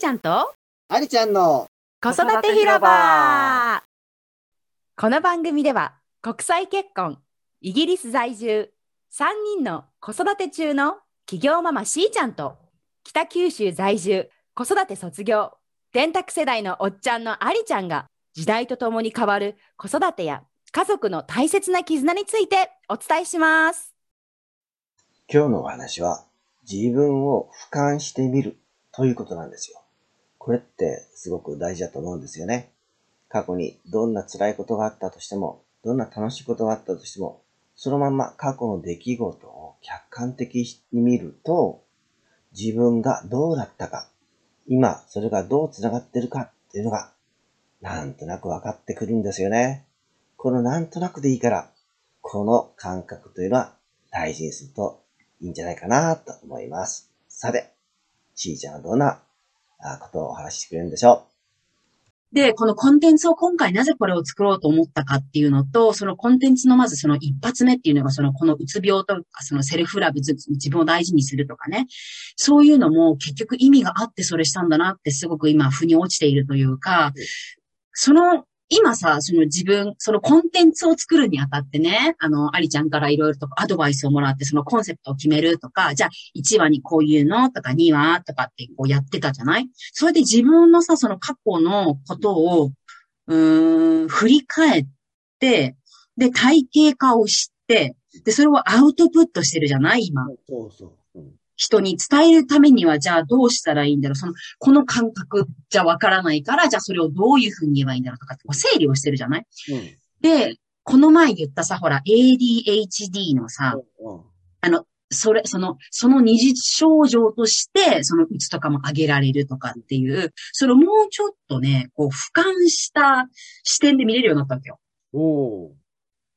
ちゃんと？ありちゃんの子育て広場この番組では国際結婚、イギリス在住、3人の子育て中の企業ママしーちゃんと北九州在住、子育て卒業、電卓世代のおっちゃんのありちゃんが時代とともに変わる子育てや家族の大切な絆についてお伝えします。今日のお話は自分を俯瞰してみるということなんですよ。これってすごく大事だと思うんですよね。過去にどんな辛いことがあったとしても、どんな楽しいことがあったとしても、そのまんま過去の出来事を客観的に見ると、自分がどうだったか、今それがどう繋がってるかっていうのが、なんとなく分かってくるんですよね。このなんとなくでいいから、この感覚というのは大事にするといいんじゃないかなと思います。さて、ちーちゃんはどんな？ことをお話ししてくれるんでしょで、このコンテンツを今回なぜこれを作ろうと思ったかっていうのと、そのコンテンツのまずその一発目っていうのが、そのこのうつ病とか、そのセルフラブ、自自分を大事にするとかね。そういうのも結局意味があってそれしたんだなってすごく今腑に落ちているというか、その、今さ、その自分、そのコンテンツを作るにあたってね、あの、アリちゃんからいろいろとアドバイスをもらって、そのコンセプトを決めるとか、じゃあ1話にこういうのとか2話とかってこうやってたじゃない？それで自分のさ、その過去のことを、うーん、振り返って、で、体系化をして、で、それをアウトプットしてるじゃない？今。そうそう。うん人に伝えるためには、じゃあどうしたらいいんだろう？その、この感覚じゃわからないから、じゃあそれをどういうふうに言えばいいんだろうとか整理をしてるじゃない？うん。で、この前言ったさ、ほら、ADHD のさ、うんあの、それ、その、その二次症状として、そのうつとかも挙げられるとかっていう、それをもうちょっとね、こう、俯瞰した視点で見れるようになったわけよ。おー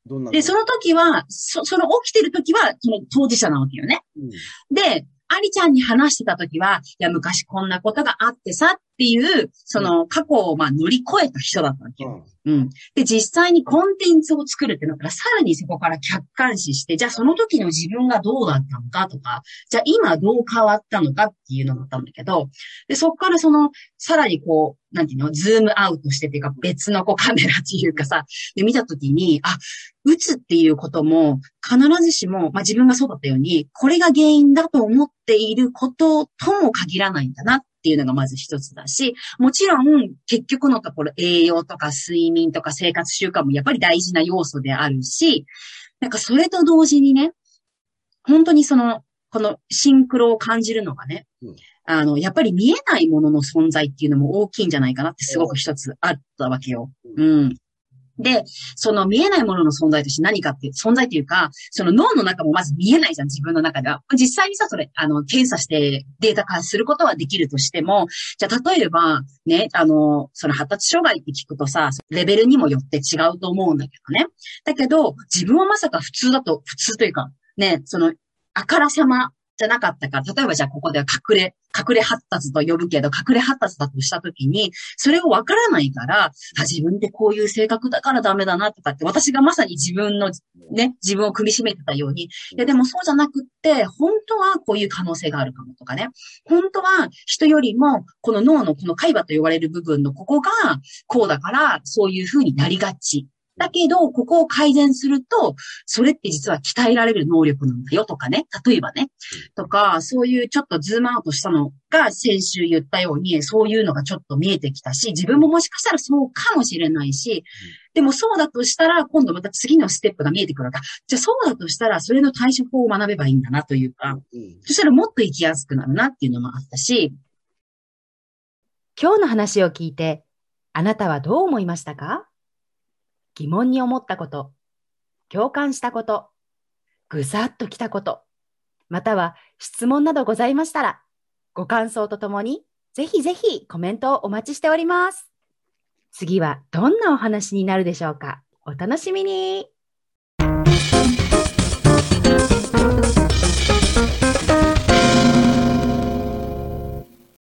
どんなで、その時は、そ、その起きてる時は、その当事者なわけよね。うんで、アリちゃんに話してた時は、いや、昔こんなことがあってさっていう、その過去をまあ乗り越えた人だったわけよ。うん。で、実際にコンテンツを作るってなったら、さらにそこから客観視して、じゃあその時の自分がどうだったのかとか、じゃあ今どう変わったのかっていうのだったんだけど、で、そこからその、さらにこう、なんていうの、ズームアウトしてっていうか、別のこうカメラっていうかさ、で、見た時に、あ、打つっていうことも、必ずしも、まあ自分がそうだったように、これが原因だと思っていることとも限らないんだなっていうのがまず一つだし、もちろん、結局のところ栄養とか睡眠とか生活習慣もやっぱり大事な要素であるし、なんかそれと同時にね、本当にその、このシンクロを感じるのがね、うんあの、やっぱり見えないものの存在っていうのも大きいんじゃないかなってすごく一つあったわけよ。うん。で、その見えないものの存在として何かっていう、存在っていうか、その脳の中もまず見えないじゃん、自分の中では。実際にさ、それ、あの、検査してデータ化することはできるとしても、じゃあ例えば、ね、あの、その発達障害って聞くとさ、レベルにもよって違うと思うんだけどね。だけど、自分はまさか普通だと、普通というか、ね、その、あからさまじゃなかったから、例えばじゃあここでは隠れ、隠れ発達と呼ぶけど、隠れ発達だとしたときに、それをわからないから、あ、自分ってこういう性格だからダメだなとかって、私がまさに自分の、ね、自分を組み締めてたように、いやでもそうじゃなくって、本当はこういう可能性があるかもとかね。本当は人よりも、この脳のこの海馬と言われる部分のここがこうだから、そういう風になりがち。だけど、ここを改善すると、それって実は鍛えられる能力なんだよとかね。例えばね。とか、そういうちょっとズームアウトしたのが先週言ったように、そういうのがちょっと見えてきたし、自分ももしかしたらそうかもしれないし、でもそうだとしたら、今度また次のステップが見えてくるから、じゃあそうだとしたら、それの対処法を学べばいいんだなというか、うん。そしたらもっと生きやすくなるなっていうのもあったし、今日の話を聞いて、あなたはどう思いましたか？疑問に思ったこと、共感したこと、ぐさっときたこと、または質問などございましたら、ご感想とともに、ぜひぜひコメントをお待ちしております。次はどんなお話になるでしょうかお楽しみに